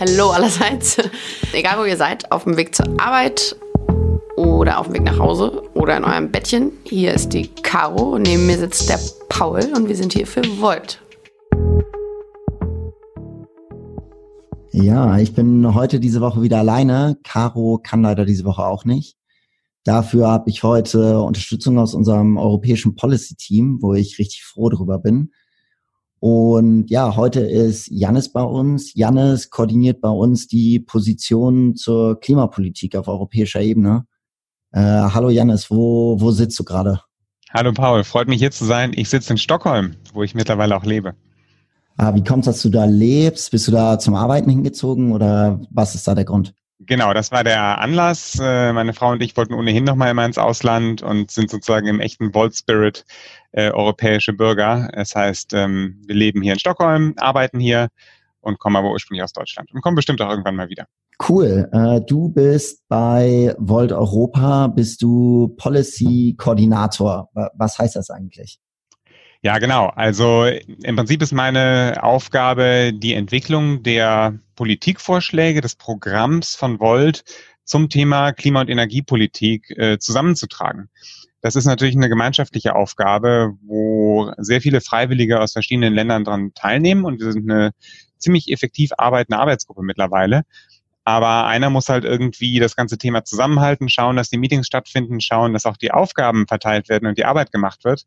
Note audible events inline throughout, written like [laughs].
Hallo allerseits. Egal wo ihr seid, auf dem Weg zur Arbeit oder auf dem Weg nach Hause oder in eurem Bettchen. Hier ist die Caro, neben mir sitzt der Paul und wir sind hier für Volt. Ja, ich bin heute diese Woche wieder alleine. Caro kann leider diese Woche auch nicht. Dafür habe ich heute Unterstützung aus unserem europäischen Policy Team, wo ich richtig froh drüber bin. Und ja, heute ist Jannis bei uns. Jannis koordiniert bei uns die Position zur Klimapolitik auf europäischer Ebene. Äh, hallo Jannis, wo, wo sitzt du gerade? Hallo Paul, freut mich hier zu sein. Ich sitze in Stockholm, wo ich mittlerweile auch lebe. Ah, wie kommt es, dass du da lebst? Bist du da zum Arbeiten hingezogen oder was ist da der Grund? Genau, das war der Anlass. Äh, meine Frau und ich wollten ohnehin nochmal immer ins Ausland und sind sozusagen im echten Volt Spirit äh, europäische Bürger. Das heißt, ähm, wir leben hier in Stockholm, arbeiten hier und kommen aber ursprünglich aus Deutschland und kommen bestimmt auch irgendwann mal wieder. Cool. Äh, du bist bei Volt Europa, bist du Policy Koordinator. Was heißt das eigentlich? Ja, genau. Also im Prinzip ist meine Aufgabe die Entwicklung der Politikvorschläge des Programms von Volt zum Thema Klima- und Energiepolitik äh, zusammenzutragen. Das ist natürlich eine gemeinschaftliche Aufgabe, wo sehr viele Freiwillige aus verschiedenen Ländern dran teilnehmen und wir sind eine ziemlich effektiv arbeitende Arbeitsgruppe mittlerweile. Aber einer muss halt irgendwie das ganze Thema zusammenhalten, schauen, dass die Meetings stattfinden, schauen, dass auch die Aufgaben verteilt werden und die Arbeit gemacht wird.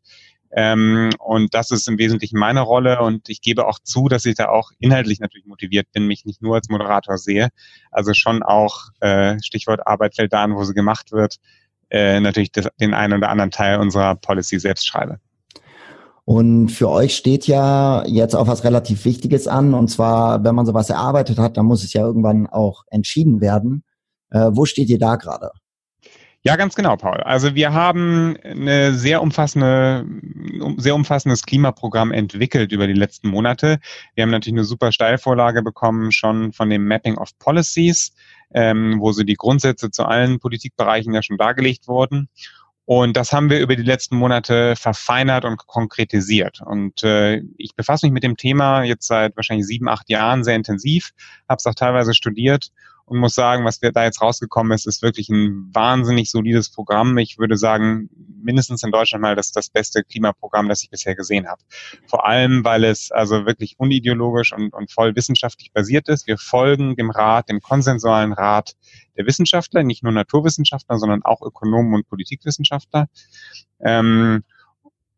Ähm, und das ist im Wesentlichen meine Rolle und ich gebe auch zu, dass ich da auch inhaltlich natürlich motiviert bin, mich nicht nur als Moderator sehe. Also schon auch äh, Stichwort Arbeit fällt da an, wo sie gemacht wird, äh, natürlich das, den einen oder anderen Teil unserer Policy selbst schreibe. Und für euch steht ja jetzt auch was relativ Wichtiges an. Und zwar, wenn man sowas erarbeitet hat, dann muss es ja irgendwann auch entschieden werden. Äh, wo steht ihr da gerade? Ja, ganz genau, Paul. Also wir haben eine sehr umfassende, sehr umfassendes Klimaprogramm entwickelt über die letzten Monate. Wir haben natürlich eine super Steilvorlage bekommen, schon von dem Mapping of Policies, ähm, wo so die Grundsätze zu allen Politikbereichen ja schon dargelegt wurden. Und das haben wir über die letzten Monate verfeinert und konkretisiert. Und äh, ich befasse mich mit dem Thema jetzt seit wahrscheinlich sieben, acht Jahren sehr intensiv, habe es auch teilweise studiert und muss sagen, was da jetzt rausgekommen ist, ist wirklich ein wahnsinnig solides Programm. Ich würde sagen, mindestens in Deutschland mal das, das beste Klimaprogramm, das ich bisher gesehen habe. Vor allem, weil es also wirklich unideologisch und, und voll wissenschaftlich basiert ist. Wir folgen dem Rat, dem konsensualen Rat der Wissenschaftler, nicht nur Naturwissenschaftler, sondern auch Ökonomen und Politikwissenschaftler. Ähm,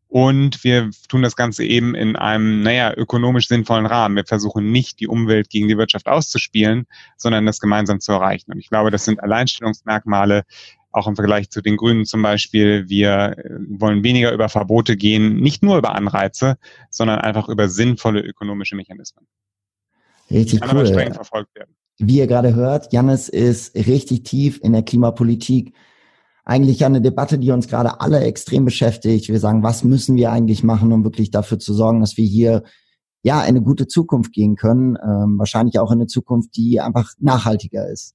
und wir tun das Ganze eben in einem, naja, ökonomisch sinnvollen Rahmen. Wir versuchen nicht, die Umwelt gegen die Wirtschaft auszuspielen, sondern das gemeinsam zu erreichen. Und ich glaube, das sind Alleinstellungsmerkmale, auch im Vergleich zu den Grünen zum Beispiel. Wir äh, wollen weniger über Verbote gehen, nicht nur über Anreize, sondern einfach über sinnvolle ökonomische Mechanismen. Richtig cool. Aber streng verfolgt werden. Wie ihr gerade hört, Jannis ist richtig tief in der Klimapolitik eigentlich eine Debatte, die uns gerade alle extrem beschäftigt. Wir sagen, was müssen wir eigentlich machen, um wirklich dafür zu sorgen, dass wir hier ja eine gute Zukunft gehen können, ähm, wahrscheinlich auch in eine Zukunft, die einfach nachhaltiger ist.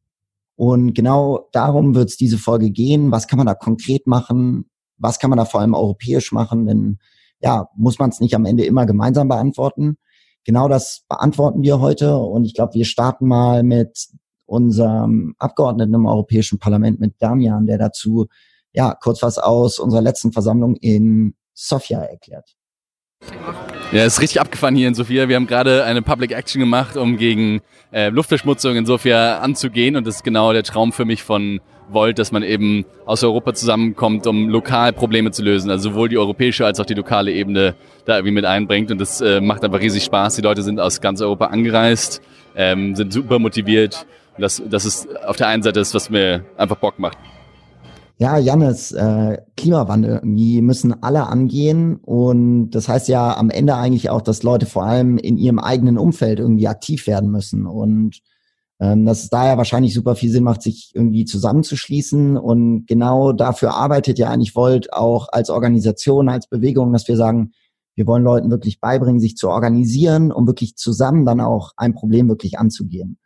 Und genau darum wird es diese Folge gehen. Was kann man da konkret machen? Was kann man da vor allem europäisch machen? Denn ja, muss man es nicht am Ende immer gemeinsam beantworten. Genau das beantworten wir heute. Und ich glaube, wir starten mal mit unserem Abgeordneten im Europäischen Parlament, mit Damian, der dazu ja kurz was aus unserer letzten Versammlung in Sofia erklärt. Ja, ist richtig abgefahren hier in Sofia. Wir haben gerade eine Public Action gemacht, um gegen äh, Luftverschmutzung in Sofia anzugehen. Und das ist genau der Traum für mich von Volt, dass man eben aus Europa zusammenkommt, um lokal Probleme zu lösen. Also sowohl die europäische als auch die lokale Ebene da irgendwie mit einbringt. Und das äh, macht einfach riesig Spaß. Die Leute sind aus ganz Europa angereist, ähm, sind super motiviert das, das ist auf der einen Seite das, was mir einfach Bock macht. Ja, Jannis, äh, Klimawandel, die müssen alle angehen. Und das heißt ja am Ende eigentlich auch, dass Leute vor allem in ihrem eigenen Umfeld irgendwie aktiv werden müssen. Und ähm, dass es daher wahrscheinlich super viel Sinn macht, sich irgendwie zusammenzuschließen. Und genau dafür arbeitet ja eigentlich Volt auch als Organisation, als Bewegung, dass wir sagen, wir wollen Leuten wirklich beibringen, sich zu organisieren, um wirklich zusammen dann auch ein Problem wirklich anzugehen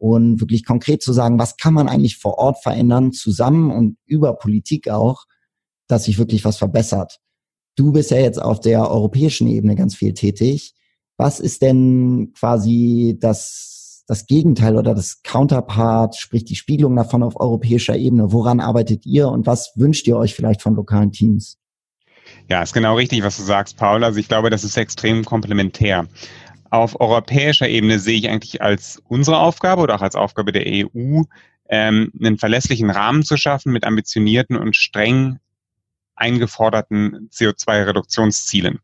und wirklich konkret zu sagen, was kann man eigentlich vor Ort verändern, zusammen und über Politik auch, dass sich wirklich was verbessert. Du bist ja jetzt auf der europäischen Ebene ganz viel tätig. Was ist denn quasi das, das Gegenteil oder das Counterpart, sprich die Spiegelung davon auf europäischer Ebene? Woran arbeitet ihr und was wünscht ihr euch vielleicht von lokalen Teams? Ja, ist genau richtig, was du sagst, Paul. Also ich glaube, das ist extrem komplementär. Auf europäischer Ebene sehe ich eigentlich als unsere Aufgabe oder auch als Aufgabe der EU, ähm, einen verlässlichen Rahmen zu schaffen mit ambitionierten und streng eingeforderten CO2-Reduktionszielen.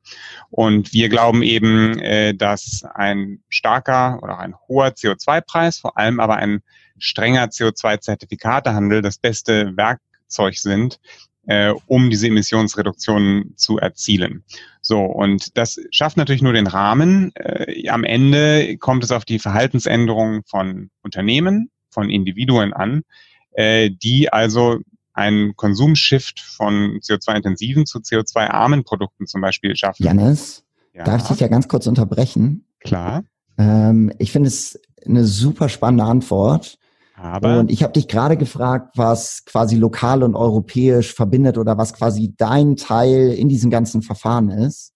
Und wir glauben eben, äh, dass ein starker oder ein hoher CO2-Preis, vor allem aber ein strenger CO2-Zertifikatehandel das beste Werkzeug sind, äh, um diese Emissionsreduktionen zu erzielen. So, und das schafft natürlich nur den Rahmen. Äh, am Ende kommt es auf die Verhaltensänderung von Unternehmen, von Individuen an, äh, die also einen Konsumshift von CO2-intensiven zu CO2-armen Produkten zum Beispiel schaffen. Janis, ja. darf ich dich ja ganz kurz unterbrechen? Klar. Ähm, ich finde es eine super spannende Antwort. Aber und ich habe dich gerade gefragt, was quasi lokal und europäisch verbindet oder was quasi dein Teil in diesem ganzen Verfahren ist.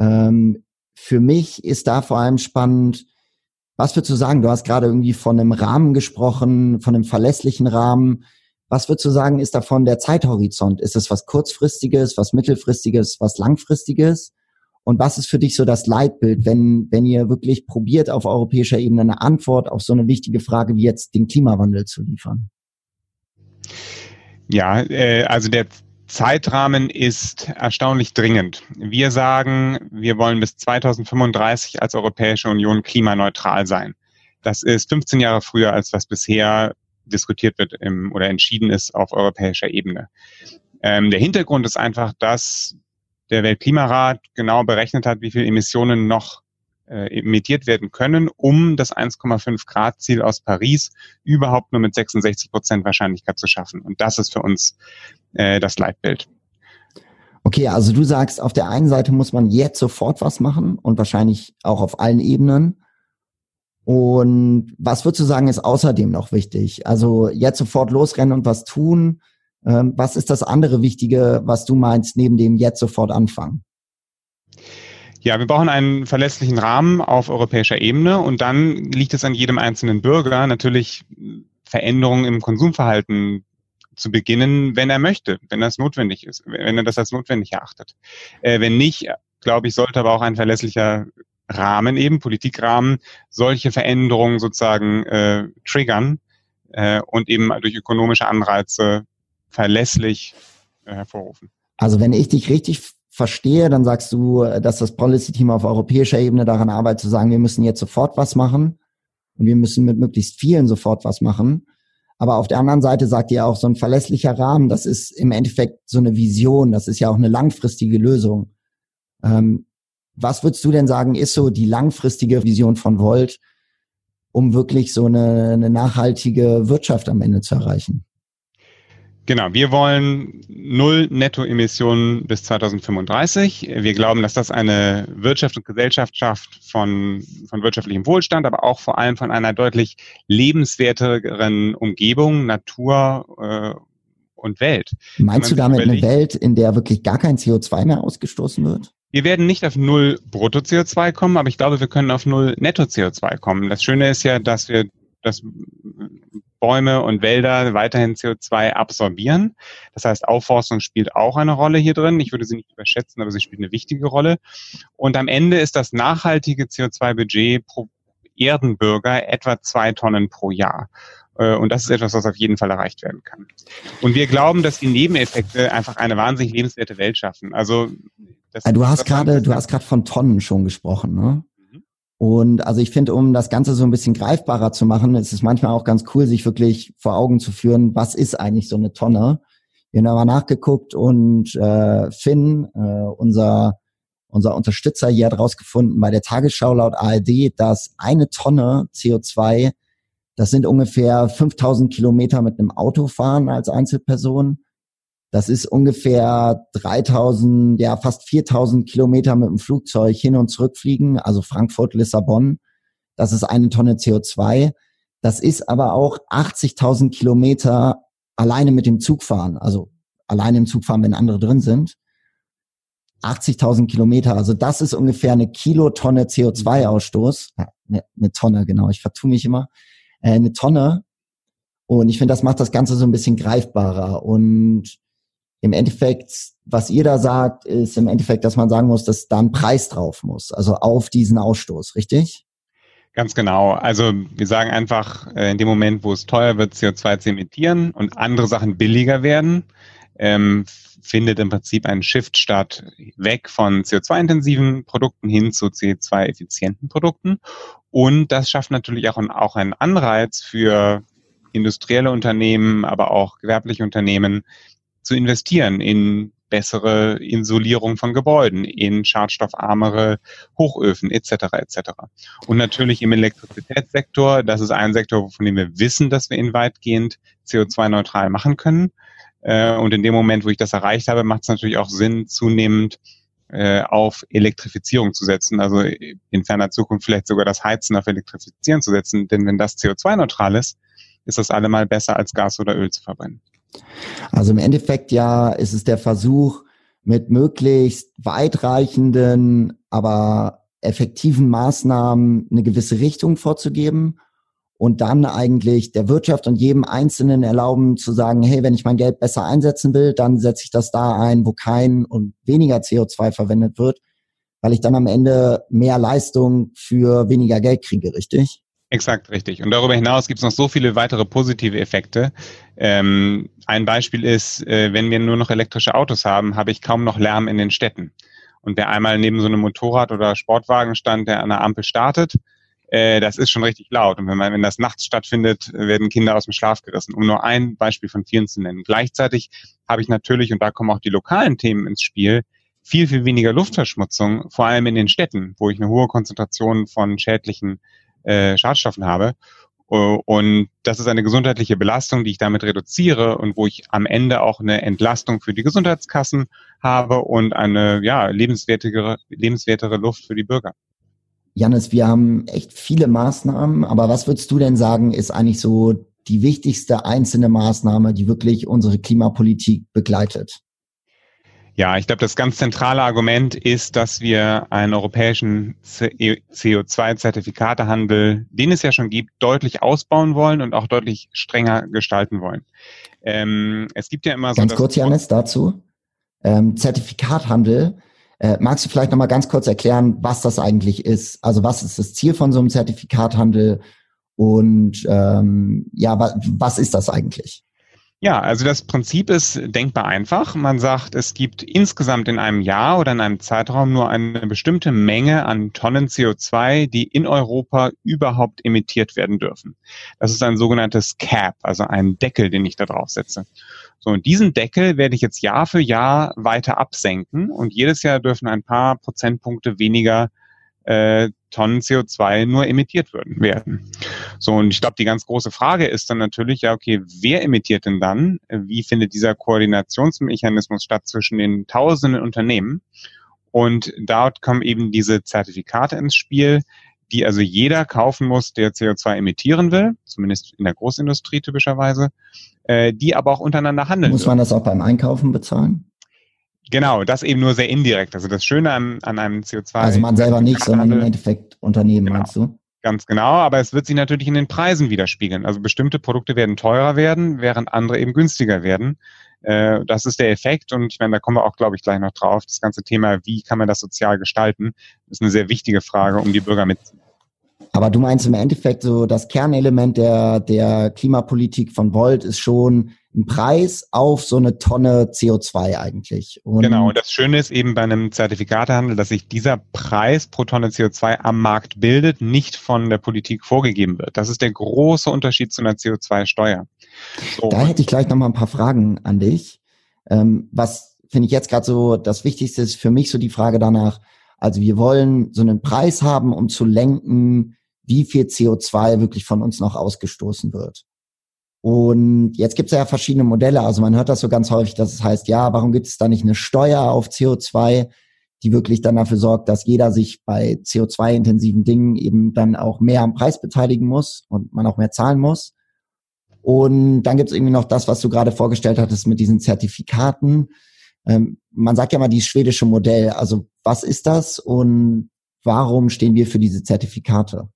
Ähm, für mich ist da vor allem spannend, was würdest du sagen? Du hast gerade irgendwie von einem Rahmen gesprochen, von einem verlässlichen Rahmen. Was würdest du sagen, ist davon der Zeithorizont? Ist es was kurzfristiges, was mittelfristiges, was langfristiges? Und was ist für dich so das Leitbild, wenn, wenn ihr wirklich probiert, auf europäischer Ebene eine Antwort auf so eine wichtige Frage wie jetzt den Klimawandel zu liefern? Ja, äh, also der Zeitrahmen ist erstaunlich dringend. Wir sagen, wir wollen bis 2035 als Europäische Union klimaneutral sein. Das ist 15 Jahre früher, als was bisher diskutiert wird im, oder entschieden ist auf europäischer Ebene. Ähm, der Hintergrund ist einfach, dass der Weltklimarat genau berechnet hat, wie viel Emissionen noch äh, emittiert werden können, um das 1,5 Grad Ziel aus Paris überhaupt nur mit 66 Prozent Wahrscheinlichkeit zu schaffen. Und das ist für uns äh, das Leitbild. Okay, also du sagst, auf der einen Seite muss man jetzt sofort was machen und wahrscheinlich auch auf allen Ebenen. Und was würdest du sagen, ist außerdem noch wichtig? Also jetzt sofort losrennen und was tun. Ähm, was ist das andere Wichtige, was du meinst, neben dem jetzt sofort anfangen? Ja, wir brauchen einen verlässlichen Rahmen auf europäischer Ebene und dann liegt es an jedem einzelnen Bürger natürlich Veränderungen im Konsumverhalten zu beginnen, wenn er möchte, wenn das notwendig ist, wenn er das als notwendig erachtet. Äh, wenn nicht, glaube ich, sollte aber auch ein verlässlicher Rahmen eben, Politikrahmen, solche Veränderungen sozusagen äh, triggern äh, und eben durch ökonomische Anreize verlässlich äh, hervorrufen. Also wenn ich dich richtig verstehe, dann sagst du, dass das Policy-Team auf europäischer Ebene daran arbeitet, zu sagen, wir müssen jetzt sofort was machen und wir müssen mit möglichst vielen sofort was machen. Aber auf der anderen Seite sagt ihr auch, so ein verlässlicher Rahmen, das ist im Endeffekt so eine Vision, das ist ja auch eine langfristige Lösung. Ähm, was würdest du denn sagen, ist so die langfristige Vision von Volt, um wirklich so eine, eine nachhaltige Wirtschaft am Ende zu erreichen? Genau, wir wollen null Nettoemissionen bis 2035. Wir glauben, dass das eine Wirtschaft und Gesellschaft schafft von, von wirtschaftlichem Wohlstand, aber auch vor allem von einer deutlich lebenswerteren Umgebung, Natur äh, und Welt. Meinst du damit eine Welt, in der wirklich gar kein CO2 mehr ausgestoßen wird? Wir werden nicht auf null Brutto-CO2 kommen, aber ich glaube, wir können auf null Netto-CO2 kommen. Das Schöne ist ja, dass wir dass Bäume und Wälder weiterhin CO2 absorbieren. Das heißt, Aufforstung spielt auch eine Rolle hier drin. Ich würde sie nicht überschätzen, aber sie spielt eine wichtige Rolle. Und am Ende ist das nachhaltige CO2-Budget pro Erdenbürger etwa zwei Tonnen pro Jahr. Äh, und das ist etwas, was auf jeden Fall erreicht werden kann. Und wir glauben, dass die Nebeneffekte einfach eine wahnsinnig lebenswerte Welt schaffen. Also das, du hast gerade, du hast gerade von Tonnen schon gesprochen, ne? Und also ich finde, um das Ganze so ein bisschen greifbarer zu machen, ist es manchmal auch ganz cool, sich wirklich vor Augen zu führen, was ist eigentlich so eine Tonne. Wir haben mal nachgeguckt und äh, Finn, äh, unser unser Unterstützer hier hat rausgefunden bei der Tagesschau laut ARD, dass eine Tonne CO2, das sind ungefähr 5000 Kilometer mit einem Auto fahren als Einzelperson das ist ungefähr 3000, ja fast 4000 Kilometer mit dem Flugzeug hin und zurück fliegen, also Frankfurt, Lissabon. Das ist eine Tonne CO2. Das ist aber auch 80.000 Kilometer alleine mit dem Zug fahren, also alleine im Zug fahren, wenn andere drin sind. 80.000 Kilometer, also das ist ungefähr eine Kilotonne CO2-Ausstoß. eine, eine Tonne, genau. Ich vertue mich immer. Äh, eine Tonne. Und ich finde, das macht das Ganze so ein bisschen greifbarer. Und im Endeffekt, was ihr da sagt, ist im Endeffekt, dass man sagen muss, dass da ein Preis drauf muss, also auf diesen Ausstoß, richtig? Ganz genau. Also wir sagen einfach, äh, in dem Moment, wo es teuer wird, CO2 zu emittieren und andere Sachen billiger werden, ähm, findet im Prinzip ein Shift statt, weg von CO2-intensiven Produkten hin zu CO2-effizienten Produkten. Und das schafft natürlich auch, auch einen Anreiz für industrielle Unternehmen, aber auch gewerbliche Unternehmen zu investieren in bessere Insulierung von Gebäuden, in schadstoffarmere Hochöfen etc. etc. Und natürlich im Elektrizitätssektor, das ist ein Sektor, von dem wir wissen, dass wir ihn weitgehend CO2-neutral machen können. Äh, und in dem Moment, wo ich das erreicht habe, macht es natürlich auch Sinn, zunehmend äh, auf Elektrifizierung zu setzen, also in ferner Zukunft vielleicht sogar das Heizen auf Elektrifizieren zu setzen. Denn wenn das CO2-neutral ist, ist das allemal besser als Gas oder Öl zu verbrennen. Also im Endeffekt ja ist es der Versuch, mit möglichst weitreichenden, aber effektiven Maßnahmen eine gewisse Richtung vorzugeben und dann eigentlich der Wirtschaft und jedem Einzelnen erlauben zu sagen, hey, wenn ich mein Geld besser einsetzen will, dann setze ich das da ein, wo kein und weniger CO2 verwendet wird, weil ich dann am Ende mehr Leistung für weniger Geld kriege, richtig? Exakt, richtig. Und darüber hinaus gibt es noch so viele weitere positive Effekte. Ähm, ein Beispiel ist, äh, wenn wir nur noch elektrische Autos haben, habe ich kaum noch Lärm in den Städten. Und wer einmal neben so einem Motorrad oder Sportwagen stand, der an der Ampel startet, äh, das ist schon richtig laut. Und wenn man, wenn das nachts stattfindet, werden Kinder aus dem Schlaf gerissen, um nur ein Beispiel von vielen zu nennen. Gleichzeitig habe ich natürlich, und da kommen auch die lokalen Themen ins Spiel, viel, viel weniger Luftverschmutzung, vor allem in den Städten, wo ich eine hohe Konzentration von schädlichen äh, Schadstoffen habe. Und das ist eine gesundheitliche Belastung, die ich damit reduziere und wo ich am Ende auch eine Entlastung für die Gesundheitskassen habe und eine ja, lebenswertere, lebenswertere Luft für die Bürger. Janis, wir haben echt viele Maßnahmen, aber was würdest du denn sagen, ist eigentlich so die wichtigste einzelne Maßnahme, die wirklich unsere Klimapolitik begleitet? Ja, ich glaube, das ganz zentrale Argument ist, dass wir einen europäischen CO2-Zertifikatehandel, den es ja schon gibt, deutlich ausbauen wollen und auch deutlich strenger gestalten wollen. Ähm, es gibt ja immer so. Ganz kurz, Janis, dazu. Ähm, Zertifikathandel. Äh, magst du vielleicht nochmal ganz kurz erklären, was das eigentlich ist? Also was ist das Ziel von so einem Zertifikathandel und ähm, ja, wa was ist das eigentlich? Ja, also das Prinzip ist denkbar einfach. Man sagt, es gibt insgesamt in einem Jahr oder in einem Zeitraum nur eine bestimmte Menge an Tonnen CO2, die in Europa überhaupt emittiert werden dürfen. Das ist ein sogenanntes Cap, also ein Deckel, den ich da drauf setze. So, und diesen Deckel werde ich jetzt Jahr für Jahr weiter absenken und jedes Jahr dürfen ein paar Prozentpunkte weniger äh, Tonnen CO2 nur emittiert werden. So, und ich glaube, die ganz große Frage ist dann natürlich, ja, okay, wer emittiert denn dann? Wie findet dieser Koordinationsmechanismus statt zwischen den tausenden Unternehmen? Und dort kommen eben diese Zertifikate ins Spiel, die also jeder kaufen muss, der CO2 emittieren will, zumindest in der Großindustrie typischerweise, äh, die aber auch untereinander handeln. Muss man das auch beim Einkaufen bezahlen? Genau, das eben nur sehr indirekt. Also das Schöne an, an einem CO2. Also man selber nicht, sondern im Endeffekt Unternehmen, genau. meinst du? Ganz genau, aber es wird sich natürlich in den Preisen widerspiegeln. Also bestimmte Produkte werden teurer werden, während andere eben günstiger werden. Äh, das ist der Effekt und ich meine, da kommen wir auch, glaube ich, gleich noch drauf. Das ganze Thema, wie kann man das sozial gestalten, ist eine sehr wichtige Frage, um die Bürger mitzunehmen. Aber du meinst im Endeffekt so, das Kernelement der, der Klimapolitik von Volt ist schon ein Preis auf so eine Tonne CO2 eigentlich. Und genau, und das Schöne ist eben bei einem Zertifikatehandel, dass sich dieser Preis pro Tonne CO2 am Markt bildet, nicht von der Politik vorgegeben wird. Das ist der große Unterschied zu einer CO2-Steuer. So. Da hätte ich gleich nochmal ein paar Fragen an dich. Ähm, was finde ich jetzt gerade so das Wichtigste ist für mich so die Frage danach, also wir wollen so einen Preis haben, um zu lenken, wie viel CO2 wirklich von uns noch ausgestoßen wird. Und jetzt gibt es ja verschiedene Modelle. Also man hört das so ganz häufig, dass es heißt, ja, warum gibt es da nicht eine Steuer auf CO2, die wirklich dann dafür sorgt, dass jeder sich bei CO2-intensiven Dingen eben dann auch mehr am Preis beteiligen muss und man auch mehr zahlen muss. Und dann gibt es irgendwie noch das, was du gerade vorgestellt hattest mit diesen Zertifikaten. Ähm, man sagt ja mal dieses schwedische Modell. Also was ist das und warum stehen wir für diese Zertifikate?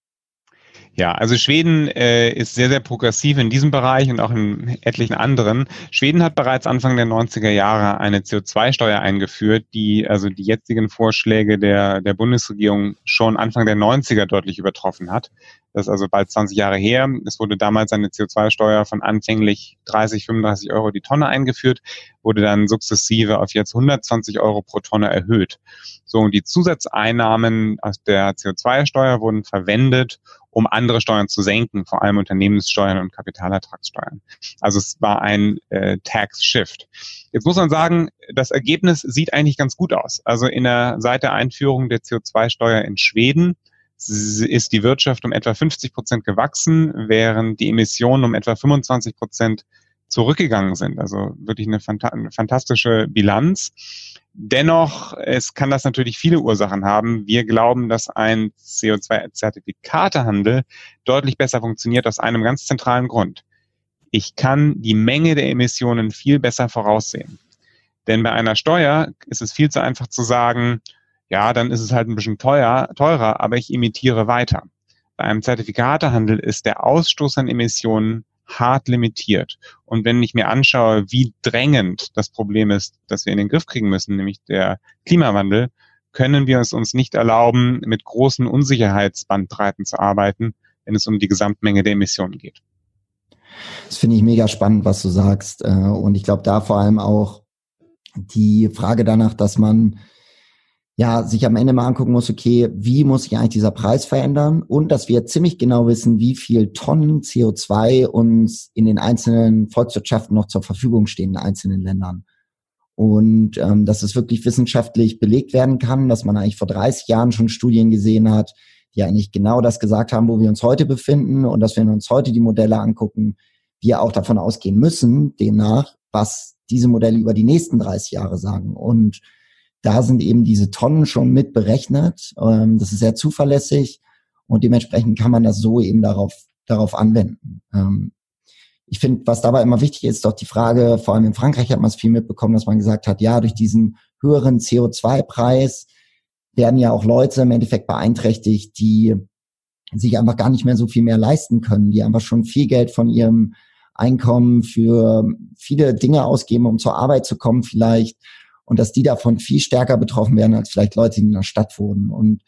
Ja, also Schweden äh, ist sehr, sehr progressiv in diesem Bereich und auch in etlichen anderen. Schweden hat bereits Anfang der 90er Jahre eine CO2-Steuer eingeführt, die also die jetzigen Vorschläge der, der Bundesregierung schon Anfang der 90er deutlich übertroffen hat. Das ist also bald 20 Jahre her. Es wurde damals eine CO2-Steuer von anfänglich 30, 35 Euro die Tonne eingeführt, wurde dann sukzessive auf jetzt 120 Euro pro Tonne erhöht. So, und die Zusatzeinnahmen aus der CO2-Steuer wurden verwendet, um andere Steuern zu senken, vor allem Unternehmenssteuern und Kapitalertragssteuern. Also es war ein äh, Tax Shift. Jetzt muss man sagen, das Ergebnis sieht eigentlich ganz gut aus. Also in der seit der Einführung der CO2-Steuer in Schweden ist die Wirtschaft um etwa 50 Prozent gewachsen, während die Emissionen um etwa 25 Prozent zurückgegangen sind. Also wirklich eine, fantastische Bilanz. Dennoch, es kann das natürlich viele Ursachen haben. Wir glauben, dass ein CO2-Zertifikatehandel deutlich besser funktioniert aus einem ganz zentralen Grund. Ich kann die Menge der Emissionen viel besser voraussehen. Denn bei einer Steuer ist es viel zu einfach zu sagen, ja, dann ist es halt ein bisschen teuer, teurer, aber ich imitiere weiter. Bei einem Zertifikatehandel ist der Ausstoß an Emissionen hart limitiert. Und wenn ich mir anschaue, wie drängend das Problem ist, das wir in den Griff kriegen müssen, nämlich der Klimawandel, können wir es uns nicht erlauben, mit großen Unsicherheitsbandbreiten zu arbeiten, wenn es um die Gesamtmenge der Emissionen geht. Das finde ich mega spannend, was du sagst. Äh, und ich glaube, da vor allem auch die Frage danach, dass man ja, sich am Ende mal angucken muss, okay, wie muss sich eigentlich dieser Preis verändern und dass wir ziemlich genau wissen, wie viel Tonnen CO2 uns in den einzelnen Volkswirtschaften noch zur Verfügung stehen in einzelnen Ländern. Und ähm, dass es wirklich wissenschaftlich belegt werden kann, dass man eigentlich vor 30 Jahren schon Studien gesehen hat, die eigentlich genau das gesagt haben, wo wir uns heute befinden und dass wenn wir uns heute die Modelle angucken, wir auch davon ausgehen müssen, demnach, was diese Modelle über die nächsten 30 Jahre sagen. Und da sind eben diese Tonnen schon mit berechnet. Ähm, das ist sehr zuverlässig und dementsprechend kann man das so eben darauf, darauf anwenden. Ähm, ich finde, was dabei immer wichtig ist, doch die Frage, vor allem in Frankreich hat man es viel mitbekommen, dass man gesagt hat, ja, durch diesen höheren CO2-Preis werden ja auch Leute im Endeffekt beeinträchtigt, die sich einfach gar nicht mehr so viel mehr leisten können, die einfach schon viel Geld von ihrem Einkommen für viele Dinge ausgeben, um zur Arbeit zu kommen vielleicht und dass die davon viel stärker betroffen werden als vielleicht Leute, die in der Stadt wohnen. Und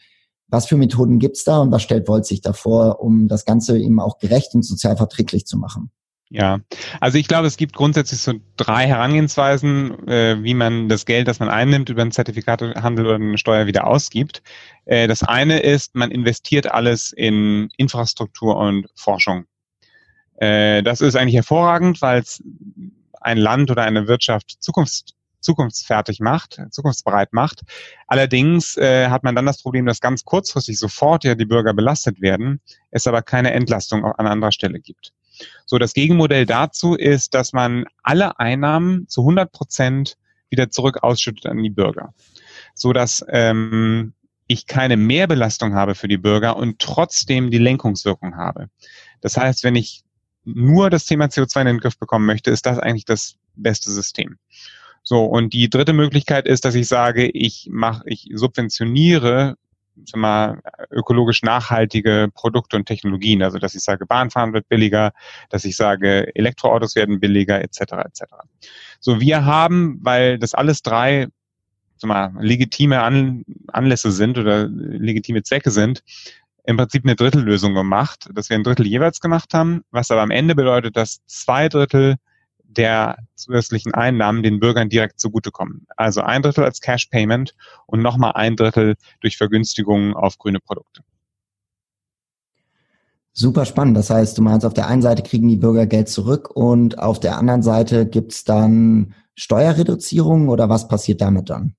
was für Methoden gibt's da und was stellt Volt sich davor, um das Ganze eben auch gerecht und sozial verträglich zu machen? Ja, also ich glaube, es gibt grundsätzlich so drei Herangehensweisen, äh, wie man das Geld, das man einnimmt, über einen Zertifikatehandel oder eine Steuer wieder ausgibt. Äh, das eine ist, man investiert alles in Infrastruktur und Forschung. Äh, das ist eigentlich hervorragend, weil es ein Land oder eine Wirtschaft zukunfts zukunftsfertig macht, zukunftsbereit macht. Allerdings äh, hat man dann das Problem, dass ganz kurzfristig sofort ja die Bürger belastet werden, es aber keine Entlastung an anderer Stelle gibt. So, das Gegenmodell dazu ist, dass man alle Einnahmen zu 100 Prozent wieder zurück ausschüttet an die Bürger, so dass ähm, ich keine Mehrbelastung habe für die Bürger und trotzdem die Lenkungswirkung habe. Das heißt, wenn ich nur das Thema CO2 in den Griff bekommen möchte, ist das eigentlich das beste System. So, und die dritte Möglichkeit ist, dass ich sage, ich mache, ich subventioniere sag mal, ökologisch nachhaltige Produkte und Technologien. Also dass ich sage, Bahnfahren wird billiger, dass ich sage, Elektroautos werden billiger, etc. etc. So, wir haben, weil das alles drei sag mal, legitime An Anlässe sind oder legitime Zwecke sind, im Prinzip eine Drittellösung gemacht, dass wir ein Drittel jeweils gemacht haben, was aber am Ende bedeutet, dass zwei Drittel der zusätzlichen Einnahmen den Bürgern direkt zugutekommen. Also ein Drittel als Cash Payment und nochmal ein Drittel durch Vergünstigungen auf grüne Produkte. Super spannend. Das heißt, du meinst, auf der einen Seite kriegen die Bürger Geld zurück und auf der anderen Seite gibt's dann Steuerreduzierung oder was passiert damit dann?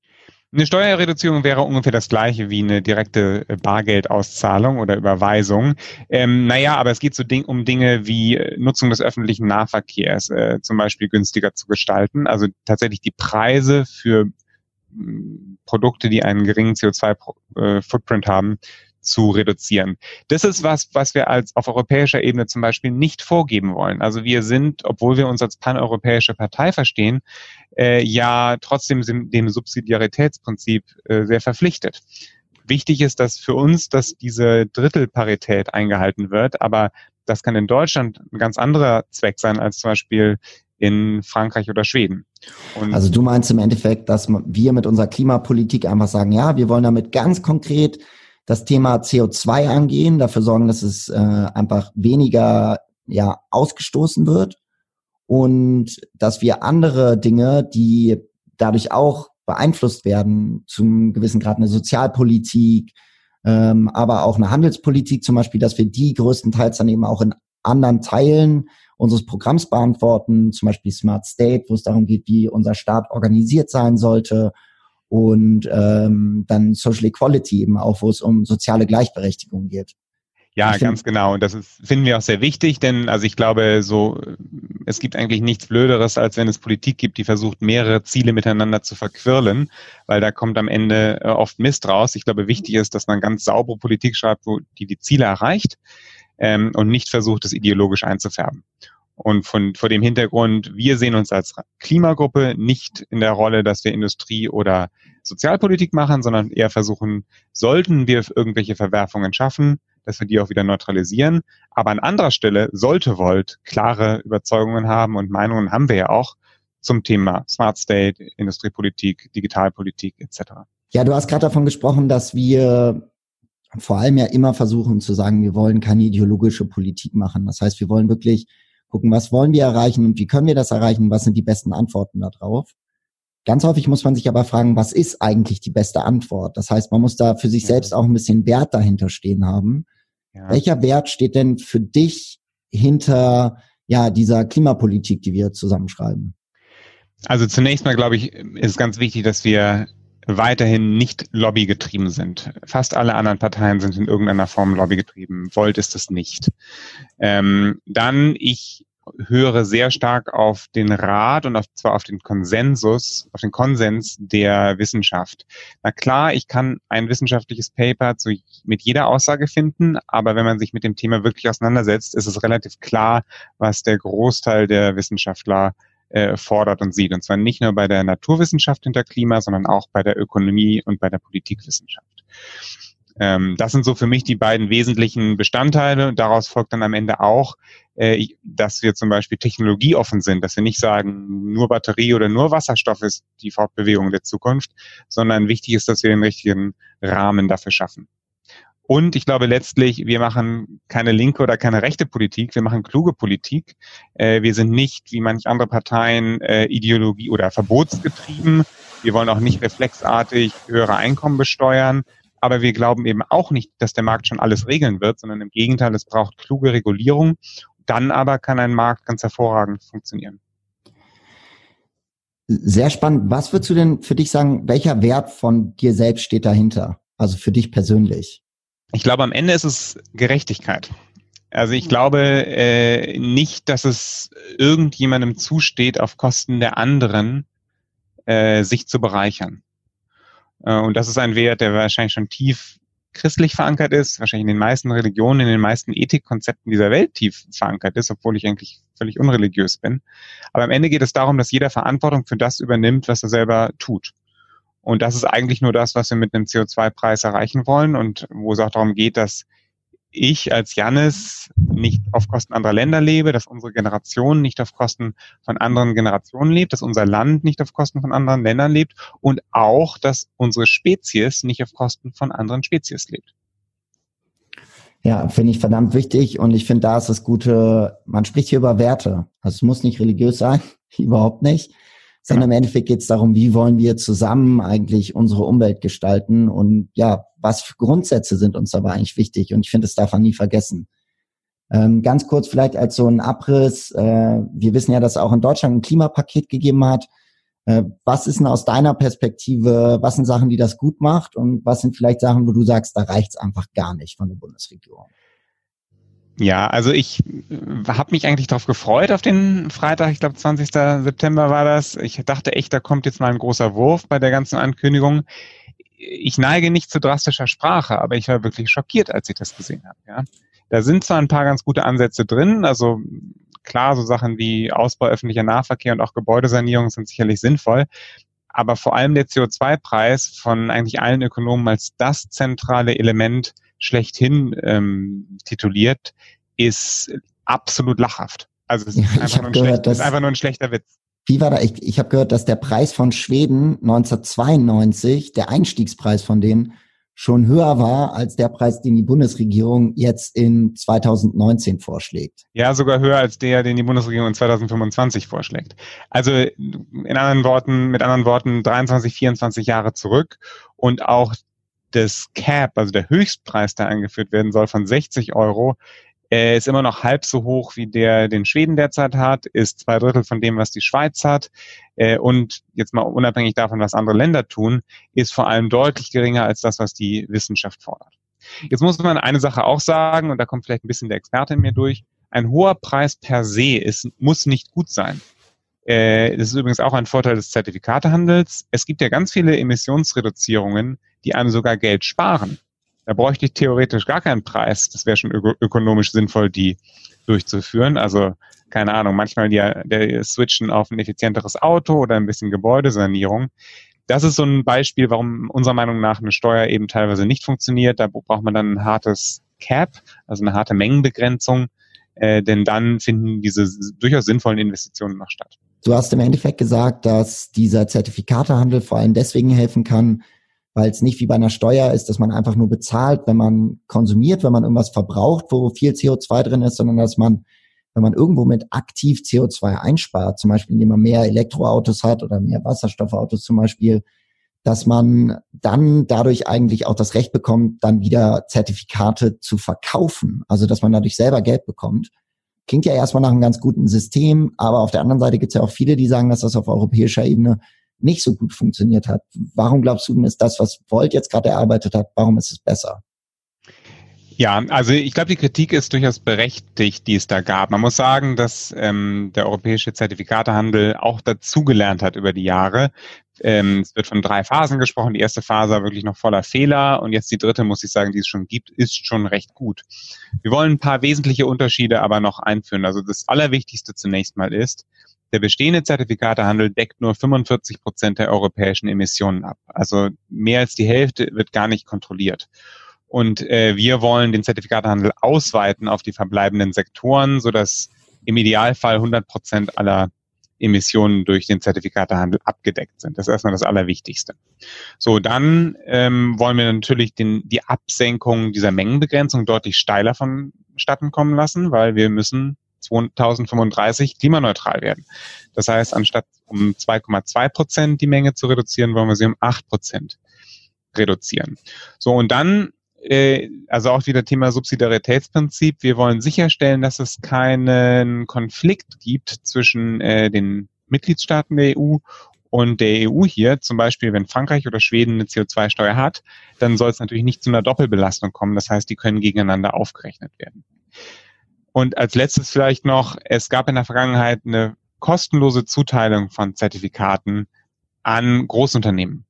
Eine Steuerreduzierung wäre ungefähr das gleiche wie eine direkte äh, Bargeldauszahlung oder Überweisung. Ähm, naja, aber es geht so ding, um Dinge wie äh, Nutzung des öffentlichen Nahverkehrs, äh, zum Beispiel günstiger zu gestalten. Also tatsächlich die Preise für mm, Produkte, die einen geringen CO2-Footprint äh, haben, zu reduzieren. Das ist was, was wir als auf europäischer Ebene zum Beispiel nicht vorgeben wollen. Also wir sind, obwohl wir uns als paneuropäische Partei verstehen, äh, ja trotzdem dem Subsidiaritätsprinzip äh, sehr verpflichtet. wichtig ist, dass für uns, dass diese Drittelparität eingehalten wird, aber das kann in Deutschland ein ganz anderer Zweck sein als zum Beispiel in Frankreich oder Schweden. Und also du meinst im Endeffekt, dass wir mit unserer Klimapolitik einfach sagen, ja, wir wollen damit ganz konkret das Thema CO2 angehen, dafür sorgen, dass es äh, einfach weniger ja, ausgestoßen wird und dass wir andere Dinge, die dadurch auch beeinflusst werden, zum gewissen Grad eine Sozialpolitik, ähm, aber auch eine Handelspolitik zum Beispiel, dass wir die größtenteils dann eben auch in anderen Teilen unseres Programms beantworten, zum Beispiel Smart State, wo es darum geht, wie unser Staat organisiert sein sollte und ähm, dann Social Equality eben auch, wo es um soziale Gleichberechtigung geht. Ja, ich ganz genau. Und das ist, finden wir auch sehr wichtig, denn also ich glaube, so es gibt eigentlich nichts Blöderes, als wenn es Politik gibt, die versucht, mehrere Ziele miteinander zu verquirlen, weil da kommt am Ende äh, oft Mist raus. Ich glaube, wichtig ist, dass man ganz saubere Politik schreibt, wo die die Ziele erreicht ähm, und nicht versucht, es ideologisch einzufärben. Und von, vor dem Hintergrund, wir sehen uns als Klimagruppe nicht in der Rolle, dass wir Industrie oder Sozialpolitik machen, sondern eher versuchen, sollten wir irgendwelche Verwerfungen schaffen, dass wir die auch wieder neutralisieren. Aber an anderer Stelle sollte Volt klare Überzeugungen haben und Meinungen haben wir ja auch zum Thema Smart State, Industriepolitik, Digitalpolitik etc. Ja, du hast gerade davon gesprochen, dass wir vor allem ja immer versuchen zu sagen, wir wollen keine ideologische Politik machen. Das heißt, wir wollen wirklich gucken, was wollen wir erreichen und wie können wir das erreichen, was sind die besten Antworten darauf. Ganz häufig muss man sich aber fragen, was ist eigentlich die beste Antwort? Das heißt, man muss da für sich ja. selbst auch ein bisschen Wert dahinter stehen haben. Ja. Welcher Wert steht denn für dich hinter ja dieser Klimapolitik, die wir zusammenschreiben? Also zunächst mal glaube ich, ist ganz wichtig, dass wir weiterhin nicht lobbygetrieben sind. Fast alle anderen Parteien sind in irgendeiner Form lobbygetrieben. Volt ist es nicht. Ähm, dann, ich höre sehr stark auf den Rat und auf, zwar auf den Konsensus, auf den Konsens der Wissenschaft. Na klar, ich kann ein wissenschaftliches Paper zu, mit jeder Aussage finden, aber wenn man sich mit dem Thema wirklich auseinandersetzt, ist es relativ klar, was der Großteil der Wissenschaftler äh, fordert und sieht. Und zwar nicht nur bei der Naturwissenschaft hinter Klima, sondern auch bei der Ökonomie und bei der Politikwissenschaft. Ähm, das sind so für mich die beiden wesentlichen Bestandteile. Daraus folgt dann am Ende auch, äh, dass wir zum Beispiel technologieoffen sind, dass wir nicht sagen, nur Batterie oder nur Wasserstoff ist die Fortbewegung der Zukunft, sondern wichtig ist, dass wir den richtigen Rahmen dafür schaffen. Und ich glaube letztlich, wir machen keine linke oder keine rechte Politik, wir machen kluge Politik. Äh, wir sind nicht, wie manche andere Parteien, äh, Ideologie oder verbotsgetrieben. Wir wollen auch nicht reflexartig höhere Einkommen besteuern. Aber wir glauben eben auch nicht, dass der Markt schon alles regeln wird, sondern im Gegenteil, es braucht kluge Regulierung. Dann aber kann ein Markt ganz hervorragend funktionieren. Sehr spannend. Was würdest du denn für dich sagen, welcher Wert von dir selbst steht dahinter? Also für dich persönlich? Ich glaube, am Ende ist es Gerechtigkeit. Also ich glaube äh, nicht, dass es irgendjemandem zusteht, auf Kosten der anderen äh, sich zu bereichern. Äh, und das ist ein Wert, der wahrscheinlich schon tief christlich verankert ist, wahrscheinlich in den meisten Religionen, in den meisten Ethikkonzepten dieser Welt tief verankert ist, obwohl ich eigentlich völlig unreligiös bin. Aber am Ende geht es darum, dass jeder Verantwortung für das übernimmt, was er selber tut. Und das ist eigentlich nur das, was wir mit einem CO2-Preis erreichen wollen und wo es auch darum geht, dass ich als Jannis nicht auf Kosten anderer Länder lebe, dass unsere Generation nicht auf Kosten von anderen Generationen lebt, dass unser Land nicht auf Kosten von anderen Ländern lebt und auch, dass unsere Spezies nicht auf Kosten von anderen Spezies lebt. Ja, finde ich verdammt wichtig und ich finde, da ist das Gute, man spricht hier über Werte. Also es muss nicht religiös sein, [laughs] überhaupt nicht sondern im Endeffekt geht es darum, wie wollen wir zusammen eigentlich unsere Umwelt gestalten und ja, was für Grundsätze sind uns dabei eigentlich wichtig und ich finde, das darf man nie vergessen. Ähm, ganz kurz vielleicht als so ein Abriss, äh, wir wissen ja, dass es auch in Deutschland ein Klimapaket gegeben hat. Äh, was ist denn aus deiner Perspektive, was sind Sachen, die das gut macht und was sind vielleicht Sachen, wo du sagst, da reicht's einfach gar nicht von der Bundesregierung? Ja, also ich äh, habe mich eigentlich darauf gefreut auf den Freitag, ich glaube 20. September war das. Ich dachte echt, da kommt jetzt mal ein großer Wurf bei der ganzen Ankündigung. Ich neige nicht zu drastischer Sprache, aber ich war wirklich schockiert, als ich das gesehen habe. Ja. Da sind zwar ein paar ganz gute Ansätze drin, also klar, so Sachen wie Ausbau öffentlicher Nahverkehr und auch Gebäudesanierung sind sicherlich sinnvoll, aber vor allem der CO2-Preis von eigentlich allen Ökonomen als das zentrale Element schlechthin ähm, tituliert, ist absolut lachhaft. Also es ist, [laughs] ja, einfach, nur ein gehört, ist einfach nur ein schlechter Witz. Wie war da? Ich, ich habe gehört, dass der Preis von Schweden 1992, der Einstiegspreis von denen, schon höher war als der Preis, den die Bundesregierung jetzt in 2019 vorschlägt. Ja, sogar höher als der, den die Bundesregierung in 2025 vorschlägt. Also in anderen Worten, mit anderen Worten, 23, 24 Jahre zurück und auch das Cap, also der Höchstpreis, der eingeführt werden soll von 60 Euro, er ist immer noch halb so hoch wie der, den Schweden derzeit hat, ist zwei Drittel von dem, was die Schweiz hat. Äh, und jetzt mal unabhängig davon, was andere Länder tun, ist vor allem deutlich geringer als das, was die Wissenschaft fordert. Jetzt muss man eine Sache auch sagen, und da kommt vielleicht ein bisschen der Experte in mir durch. Ein hoher Preis per se ist, muss nicht gut sein. Äh, das ist übrigens auch ein Vorteil des Zertifikatehandels. Es gibt ja ganz viele Emissionsreduzierungen, die einem sogar Geld sparen. Da bräuchte ich theoretisch gar keinen Preis. Das wäre schon ök ökonomisch sinnvoll, die durchzuführen. Also keine Ahnung, manchmal die, der switchen auf ein effizienteres Auto oder ein bisschen Gebäudesanierung. Das ist so ein Beispiel, warum unserer Meinung nach eine Steuer eben teilweise nicht funktioniert. Da braucht man dann ein hartes Cap, also eine harte Mengenbegrenzung, äh, denn dann finden diese durchaus sinnvollen Investitionen noch statt. Du hast im Endeffekt gesagt, dass dieser Zertifikatehandel vor allem deswegen helfen kann, weil es nicht wie bei einer Steuer ist, dass man einfach nur bezahlt, wenn man konsumiert, wenn man irgendwas verbraucht, wo viel CO2 drin ist, sondern dass man, wenn man irgendwo mit aktiv CO2 einspart, zum Beispiel indem man mehr Elektroautos hat oder mehr Wasserstoffautos zum Beispiel, dass man dann dadurch eigentlich auch das Recht bekommt, dann wieder Zertifikate zu verkaufen. Also dass man dadurch selber Geld bekommt. Klingt ja erstmal nach einem ganz guten System, aber auf der anderen Seite gibt es ja auch viele, die sagen, dass das auf europäischer Ebene nicht so gut funktioniert hat. Warum glaubst du ist das, was Volt jetzt gerade erarbeitet hat, warum ist es besser? Ja, also ich glaube, die Kritik ist durchaus berechtigt, die es da gab. Man muss sagen, dass ähm, der europäische Zertifikatehandel auch dazugelernt hat über die Jahre. Ähm, es wird von drei Phasen gesprochen. Die erste Phase war wirklich noch voller Fehler und jetzt die dritte, muss ich sagen, die es schon gibt, ist schon recht gut. Wir wollen ein paar wesentliche Unterschiede aber noch einführen. Also das Allerwichtigste zunächst mal ist, der bestehende Zertifikatehandel deckt nur 45 Prozent der europäischen Emissionen ab. Also mehr als die Hälfte wird gar nicht kontrolliert. Und äh, wir wollen den Zertifikatehandel ausweiten auf die verbleibenden Sektoren, sodass im Idealfall 100 Prozent aller Emissionen durch den Zertifikatehandel abgedeckt sind. Das ist erstmal das Allerwichtigste. So, dann ähm, wollen wir natürlich den, die Absenkung dieser Mengenbegrenzung deutlich steiler vonstatten kommen lassen, weil wir müssen 2035 klimaneutral werden. Das heißt, anstatt um 2,2 Prozent die Menge zu reduzieren, wollen wir sie um 8 Prozent reduzieren. So, und dann, äh, also auch wieder Thema Subsidiaritätsprinzip. Wir wollen sicherstellen, dass es keinen Konflikt gibt zwischen äh, den Mitgliedstaaten der EU und der EU hier, zum Beispiel, wenn Frankreich oder Schweden eine CO2-Steuer hat, dann soll es natürlich nicht zu einer Doppelbelastung kommen. Das heißt, die können gegeneinander aufgerechnet werden. Und als letztes vielleicht noch, es gab in der Vergangenheit eine kostenlose Zuteilung von Zertifikaten an Großunternehmen.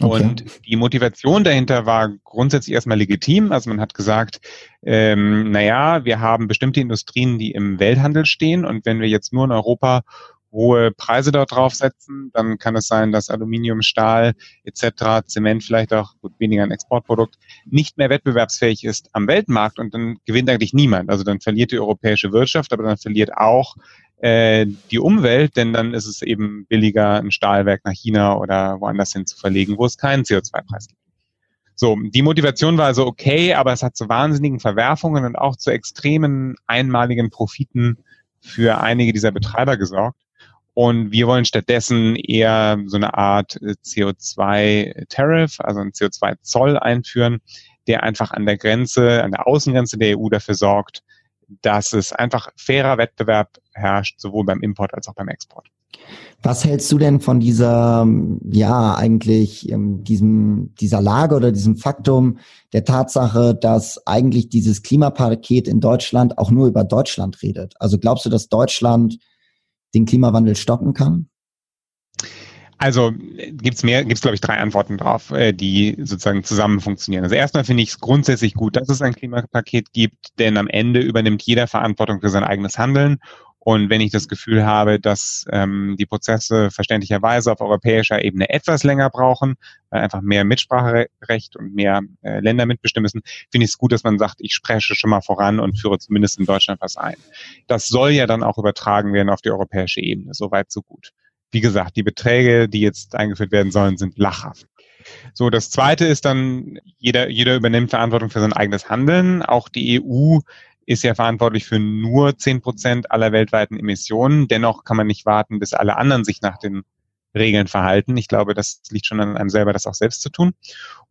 Okay. Und die Motivation dahinter war grundsätzlich erstmal legitim. Also man hat gesagt, ähm, naja, wir haben bestimmte Industrien, die im Welthandel stehen und wenn wir jetzt nur in Europa hohe Preise dort draufsetzen, dann kann es sein, dass Aluminium, Stahl etc., Zement vielleicht auch gut, weniger ein Exportprodukt nicht mehr wettbewerbsfähig ist am Weltmarkt und dann gewinnt eigentlich niemand. Also dann verliert die europäische Wirtschaft, aber dann verliert auch äh, die Umwelt, denn dann ist es eben billiger, ein Stahlwerk nach China oder woanders hin zu verlegen, wo es keinen CO2-Preis gibt. So, die Motivation war also okay, aber es hat zu wahnsinnigen Verwerfungen und auch zu extremen einmaligen Profiten für einige dieser Betreiber gesorgt. Und wir wollen stattdessen eher so eine Art äh, CO2-Tariff, also ein CO2-Zoll einführen, der einfach an der Grenze, an der Außengrenze der EU dafür sorgt, dass es einfach fairer Wettbewerb herrscht, sowohl beim Import als auch beim Export. Was hältst du denn von dieser, ja, eigentlich ähm, diesem, dieser Lage oder diesem Faktum der Tatsache, dass eigentlich dieses Klimapaket in Deutschland auch nur über Deutschland redet? Also glaubst du, dass Deutschland den Klimawandel stoppen kann? Also gibt's mehr, gibt's glaube ich drei Antworten drauf, äh, die sozusagen zusammen funktionieren. Also erstmal finde ich es grundsätzlich gut, dass es ein Klimapaket gibt, denn am Ende übernimmt jeder Verantwortung für sein eigenes Handeln Und wenn ich das Gefühl habe, dass ähm, die Prozesse verständlicherweise auf europäischer Ebene etwas länger brauchen, weil einfach mehr Mitspracherecht und mehr äh, Länder mitbestimmen müssen, finde ich es gut, dass man sagt, ich spreche schon mal voran und führe zumindest in Deutschland was ein. Das soll ja dann auch übertragen werden auf die europäische Ebene. Soweit, so gut. Wie gesagt, die Beträge, die jetzt eingeführt werden sollen, sind lachhaft. So, das zweite ist dann, jeder, jeder übernimmt Verantwortung für sein eigenes Handeln. Auch die EU ist ja verantwortlich für nur zehn Prozent aller weltweiten Emissionen. Dennoch kann man nicht warten, bis alle anderen sich nach den Regeln verhalten. Ich glaube, das liegt schon an einem selber, das auch selbst zu tun.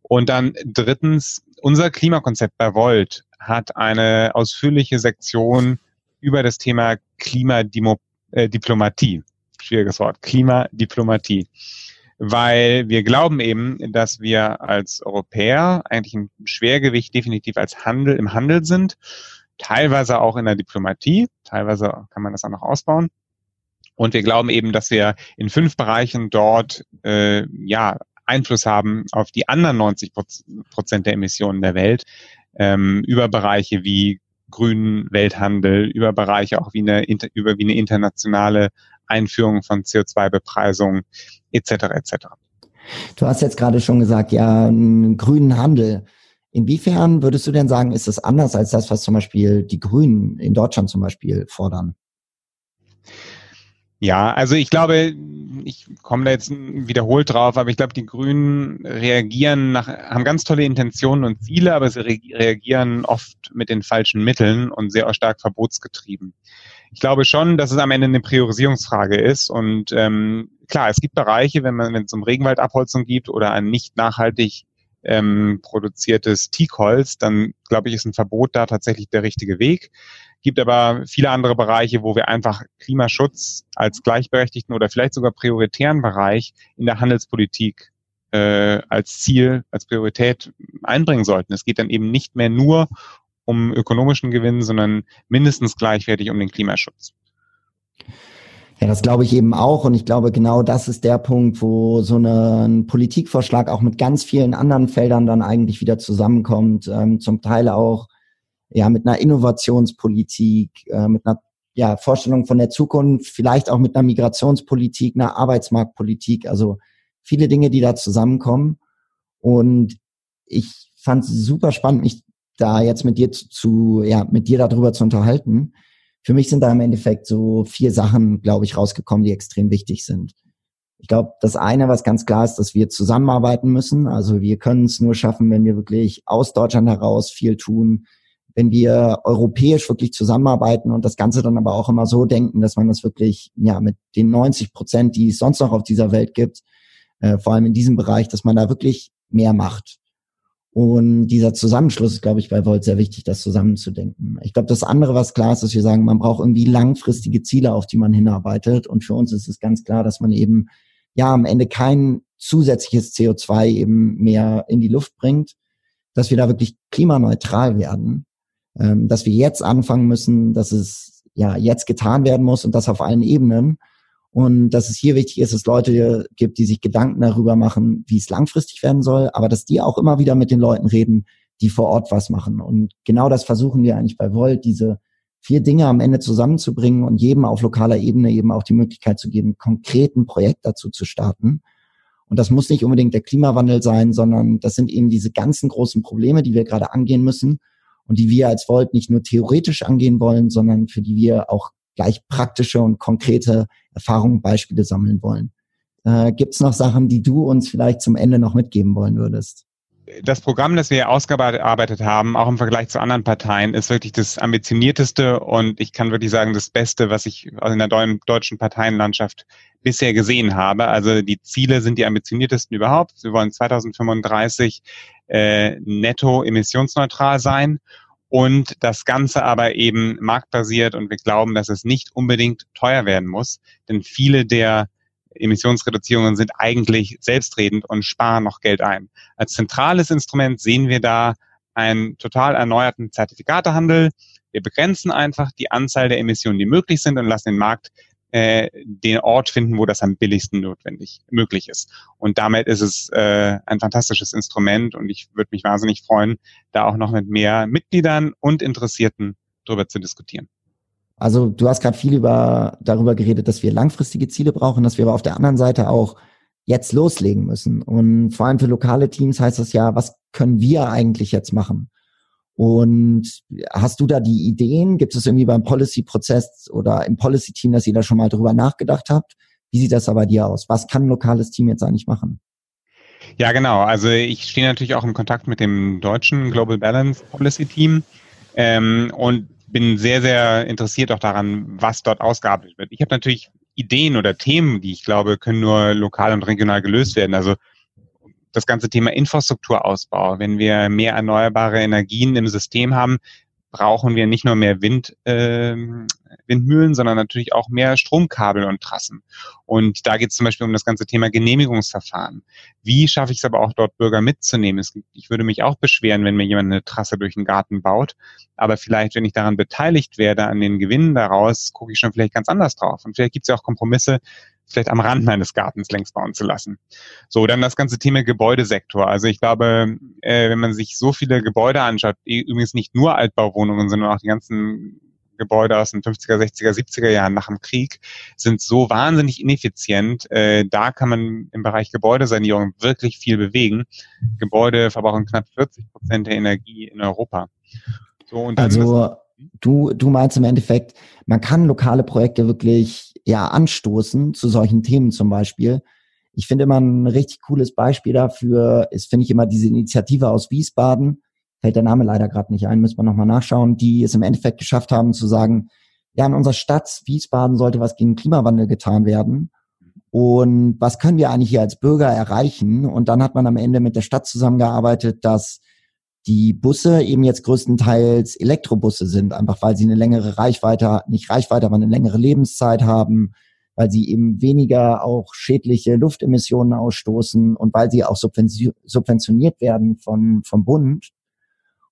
Und dann drittens, unser Klimakonzept bei Volt hat eine ausführliche Sektion über das Thema Klimadiplomatie. Schwieriges Wort. Klimadiplomatie. Weil wir glauben eben, dass wir als Europäer eigentlich ein Schwergewicht definitiv als Handel im Handel sind teilweise auch in der Diplomatie, teilweise kann man das auch noch ausbauen. Und wir glauben eben, dass wir in fünf Bereichen dort äh, ja Einfluss haben auf die anderen 90 Prozent der Emissionen der Welt, ähm, über Bereiche wie grünen Welthandel, über Bereiche auch wie eine, über wie eine internationale Einführung von CO2-Bepreisung etc. etc. Du hast jetzt gerade schon gesagt, ja, einen grünen Handel. Inwiefern würdest du denn sagen, ist das anders als das, was zum Beispiel die Grünen in Deutschland zum Beispiel fordern? Ja, also ich glaube, ich komme da jetzt wiederholt drauf, aber ich glaube, die Grünen reagieren nach, haben ganz tolle Intentionen und Ziele, aber sie reagieren oft mit den falschen Mitteln und sehr stark verbotsgetrieben. Ich glaube schon, dass es am Ende eine Priorisierungsfrage ist und ähm, klar, es gibt Bereiche, wenn man, wenn es um Regenwaldabholzung gibt oder ein nicht nachhaltig ähm, produziertes Teakholz, dann glaube ich, ist ein Verbot da tatsächlich der richtige Weg. Gibt aber viele andere Bereiche, wo wir einfach Klimaschutz als gleichberechtigten oder vielleicht sogar prioritären Bereich in der Handelspolitik äh, als Ziel, als Priorität einbringen sollten. Es geht dann eben nicht mehr nur um ökonomischen Gewinn, sondern mindestens gleichwertig um den Klimaschutz. Ja, das glaube ich eben auch. Und ich glaube, genau das ist der Punkt, wo so ein Politikvorschlag auch mit ganz vielen anderen Feldern dann eigentlich wieder zusammenkommt. Ähm, zum Teil auch ja mit einer Innovationspolitik, äh, mit einer ja, Vorstellung von der Zukunft, vielleicht auch mit einer Migrationspolitik, einer Arbeitsmarktpolitik. Also viele Dinge, die da zusammenkommen. Und ich fand es super spannend, mich da jetzt mit dir zu, ja, mit dir darüber zu unterhalten für mich sind da im Endeffekt so vier Sachen, glaube ich, rausgekommen, die extrem wichtig sind. Ich glaube, das eine, was ganz klar ist, dass wir zusammenarbeiten müssen. Also wir können es nur schaffen, wenn wir wirklich aus Deutschland heraus viel tun, wenn wir europäisch wirklich zusammenarbeiten und das Ganze dann aber auch immer so denken, dass man das wirklich ja mit den 90 Prozent, die es sonst noch auf dieser Welt gibt, äh, vor allem in diesem Bereich, dass man da wirklich mehr macht. Und dieser Zusammenschluss ist, glaube ich, bei Volt sehr wichtig, das zusammenzudenken. Ich glaube, das andere, was klar ist, dass wir sagen, man braucht irgendwie langfristige Ziele, auf die man hinarbeitet. Und für uns ist es ganz klar, dass man eben ja am Ende kein zusätzliches CO2 eben mehr in die Luft bringt, dass wir da wirklich klimaneutral werden, ähm, dass wir jetzt anfangen müssen, dass es ja jetzt getan werden muss und das auf allen Ebenen und dass es hier wichtig ist, dass Leute gibt, die sich Gedanken darüber machen, wie es langfristig werden soll, aber dass die auch immer wieder mit den Leuten reden, die vor Ort was machen. Und genau das versuchen wir eigentlich bei Volt, diese vier Dinge am Ende zusammenzubringen und jedem auf lokaler Ebene eben auch die Möglichkeit zu geben, konkret ein Projekt dazu zu starten. Und das muss nicht unbedingt der Klimawandel sein, sondern das sind eben diese ganzen großen Probleme, die wir gerade angehen müssen und die wir als Volt nicht nur theoretisch angehen wollen, sondern für die wir auch gleich praktische und konkrete Erfahrungen, Beispiele sammeln wollen. Äh, Gibt es noch Sachen, die du uns vielleicht zum Ende noch mitgeben wollen würdest? das Programm, das wir ausgearbeitet haben, auch im Vergleich zu anderen Parteien, ist wirklich das ambitionierteste und ich kann wirklich sagen, das Beste, was ich in der deutschen Parteienlandschaft bisher gesehen habe. Also die Ziele sind die ambitioniertesten überhaupt. Wir wollen 2035 äh, netto emissionsneutral sein und das Ganze aber eben marktbasiert und wir glauben, dass es nicht unbedingt teuer werden muss, denn viele der Emissionsreduzierungen sind eigentlich selbstredend und sparen noch Geld ein. Als zentrales Instrument sehen wir da einen total erneuerten Zertifikatehandel. Wir begrenzen einfach die Anzahl der Emissionen, die möglich sind und lassen den Markt äh, den Ort finden, wo das am billigsten notwendig möglich ist. Und damit ist es äh, ein fantastisches Instrument und ich würde mich wahnsinnig freuen, da auch noch mit mehr Mitgliedern und Interessierten drüber zu diskutieren. Also du hast gerade viel über, darüber geredet, dass wir langfristige Ziele brauchen, dass wir aber auf der anderen Seite auch jetzt loslegen müssen. Und vor allem für lokale Teams heißt das ja, was können wir eigentlich jetzt machen? Und hast du da die Ideen? Gibt es irgendwie beim Policy-Prozess oder im Policy-Team, dass ihr da schon mal drüber nachgedacht habt? Wie sieht das aber dir aus? Was kann ein lokales Team jetzt eigentlich machen? Ja, genau. Also ich stehe natürlich auch im Kontakt mit dem deutschen Global Balance Policy Team ähm, und bin sehr, sehr interessiert auch daran, was dort ausgearbeitet wird. Ich habe natürlich Ideen oder Themen, die ich glaube, können nur lokal und regional gelöst werden. Also das ganze Thema Infrastrukturausbau. Wenn wir mehr erneuerbare Energien im System haben, brauchen wir nicht nur mehr Wind, äh, Windmühlen, sondern natürlich auch mehr Stromkabel und Trassen. Und da geht es zum Beispiel um das ganze Thema Genehmigungsverfahren. Wie schaffe ich es aber auch dort Bürger mitzunehmen? Es, ich würde mich auch beschweren, wenn mir jemand eine Trasse durch den Garten baut. Aber vielleicht, wenn ich daran beteiligt werde, an den Gewinnen daraus, gucke ich schon vielleicht ganz anders drauf. Und vielleicht gibt es ja auch Kompromisse, vielleicht am Rand meines Gartens längs bauen zu lassen. So, dann das ganze Thema Gebäudesektor. Also ich glaube, äh, wenn man sich so viele Gebäude anschaut, übrigens nicht nur Altbauwohnungen, sondern auch die ganzen Gebäude aus den 50er, 60er, 70er Jahren nach dem Krieg sind so wahnsinnig ineffizient. Äh, da kann man im Bereich Gebäudesanierung wirklich viel bewegen. Gebäude verbrauchen knapp 40 Prozent der Energie in Europa. So, und also du, du meinst im Endeffekt, man kann lokale Projekte wirklich ja anstoßen zu solchen Themen zum Beispiel. Ich finde immer ein richtig cooles Beispiel dafür ist, finde ich immer diese Initiative aus Wiesbaden, fällt der Name leider gerade nicht ein, müssen wir nochmal nachschauen, die es im Endeffekt geschafft haben zu sagen, ja, in unserer Stadt Wiesbaden sollte was gegen Klimawandel getan werden. Und was können wir eigentlich hier als Bürger erreichen? Und dann hat man am Ende mit der Stadt zusammengearbeitet, dass die Busse eben jetzt größtenteils Elektrobusse sind, einfach weil sie eine längere Reichweite, nicht Reichweite, aber eine längere Lebenszeit haben, weil sie eben weniger auch schädliche Luftemissionen ausstoßen und weil sie auch subventioniert werden von, vom Bund.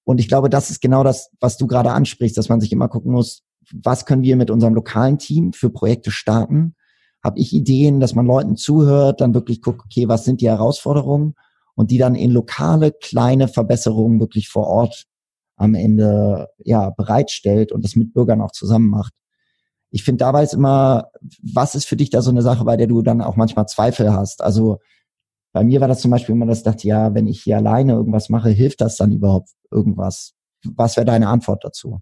Und ich glaube, das ist genau das, was du gerade ansprichst, dass man sich immer gucken muss, was können wir mit unserem lokalen Team für Projekte starten? Habe ich Ideen, dass man Leuten zuhört, dann wirklich guckt, okay, was sind die Herausforderungen und die dann in lokale kleine Verbesserungen wirklich vor Ort am Ende ja bereitstellt und das mit Bürgern auch zusammen macht. Ich finde dabei ist immer, was ist für dich da so eine Sache, bei der du dann auch manchmal Zweifel hast? Also bei mir war das zum Beispiel immer, dass ich dachte, ja, wenn ich hier alleine irgendwas mache, hilft das dann überhaupt irgendwas? Was wäre deine Antwort dazu?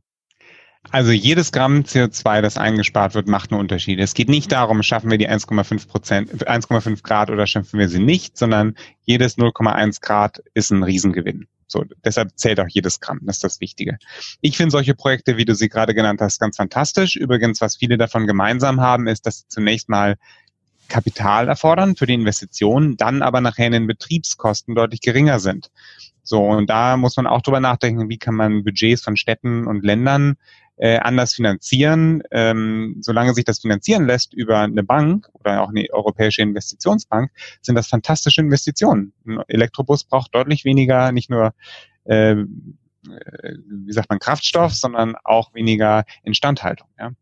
Also jedes Gramm CO2, das eingespart wird, macht einen Unterschied. Es geht nicht darum, schaffen wir die 1,5 Prozent, 1,5 Grad oder schaffen wir sie nicht, sondern jedes 0,1 Grad ist ein Riesengewinn. So, deshalb zählt auch jedes Gramm. Das ist das Wichtige. Ich finde solche Projekte, wie du sie gerade genannt hast, ganz fantastisch. Übrigens, was viele davon gemeinsam haben, ist, dass sie zunächst mal Kapital erfordern für die Investitionen, dann aber nachher in den Betriebskosten deutlich geringer sind. So, und da muss man auch drüber nachdenken, wie kann man Budgets von Städten und Ländern äh, anders finanzieren. Ähm, solange sich das finanzieren lässt über eine Bank oder auch eine europäische Investitionsbank, sind das fantastische Investitionen. Ein Elektrobus braucht deutlich weniger, nicht nur äh, wie sagt man, Kraftstoff, sondern auch weniger Instandhaltung. Ja.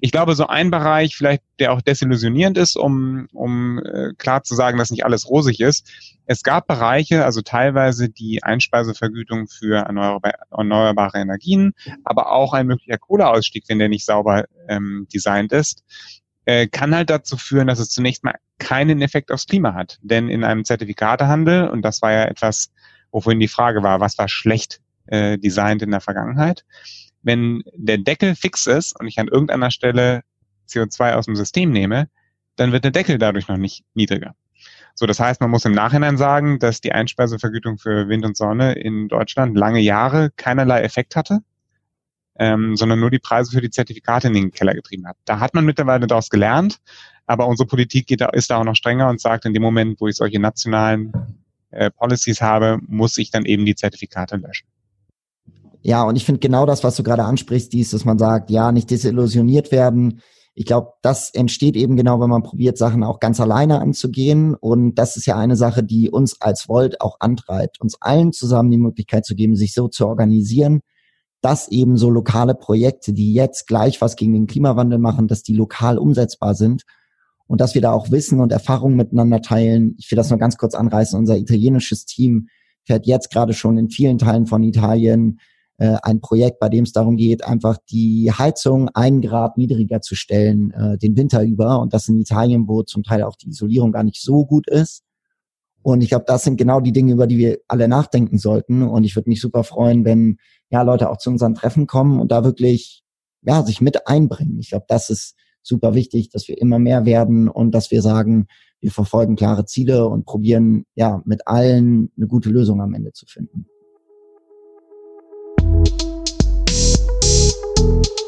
Ich glaube, so ein Bereich, vielleicht der auch desillusionierend ist, um, um äh, klar zu sagen, dass nicht alles rosig ist. Es gab Bereiche, also teilweise die Einspeisevergütung für erneuerbare Energien, aber auch ein möglicher Kohleausstieg, wenn der nicht sauber ähm, designt ist, äh, kann halt dazu führen, dass es zunächst mal keinen Effekt aufs Klima hat. Denn in einem Zertifikatehandel, und das war ja etwas, wovon die Frage war, was war schlecht äh, designt in der Vergangenheit. Wenn der Deckel fix ist und ich an irgendeiner Stelle CO2 aus dem System nehme, dann wird der Deckel dadurch noch nicht niedriger. So, das heißt, man muss im Nachhinein sagen, dass die Einspeisevergütung für Wind und Sonne in Deutschland lange Jahre keinerlei Effekt hatte, ähm, sondern nur die Preise für die Zertifikate in den Keller getrieben hat. Da hat man mittlerweile daraus gelernt, aber unsere Politik geht da, ist da auch noch strenger und sagt, in dem Moment, wo ich solche nationalen äh, Policies habe, muss ich dann eben die Zertifikate löschen. Ja, und ich finde genau das, was du gerade ansprichst, dies, dass man sagt, ja, nicht desillusioniert werden. Ich glaube, das entsteht eben genau, wenn man probiert, Sachen auch ganz alleine anzugehen. Und das ist ja eine Sache, die uns als Volt auch antreibt, uns allen zusammen die Möglichkeit zu geben, sich so zu organisieren, dass eben so lokale Projekte, die jetzt gleich was gegen den Klimawandel machen, dass die lokal umsetzbar sind und dass wir da auch Wissen und Erfahrungen miteinander teilen. Ich will das nur ganz kurz anreißen. Unser italienisches Team fährt jetzt gerade schon in vielen Teilen von Italien äh, ein Projekt, bei dem es darum geht, einfach die Heizung einen Grad niedriger zu stellen, äh, den Winter über. Und das in Italien, wo zum Teil auch die Isolierung gar nicht so gut ist. Und ich glaube, das sind genau die Dinge, über die wir alle nachdenken sollten. Und ich würde mich super freuen, wenn ja Leute auch zu unseren Treffen kommen und da wirklich ja sich mit einbringen. Ich glaube, das ist super wichtig, dass wir immer mehr werden und dass wir sagen, wir verfolgen klare Ziele und probieren ja mit allen eine gute Lösung am Ende zu finden. thank you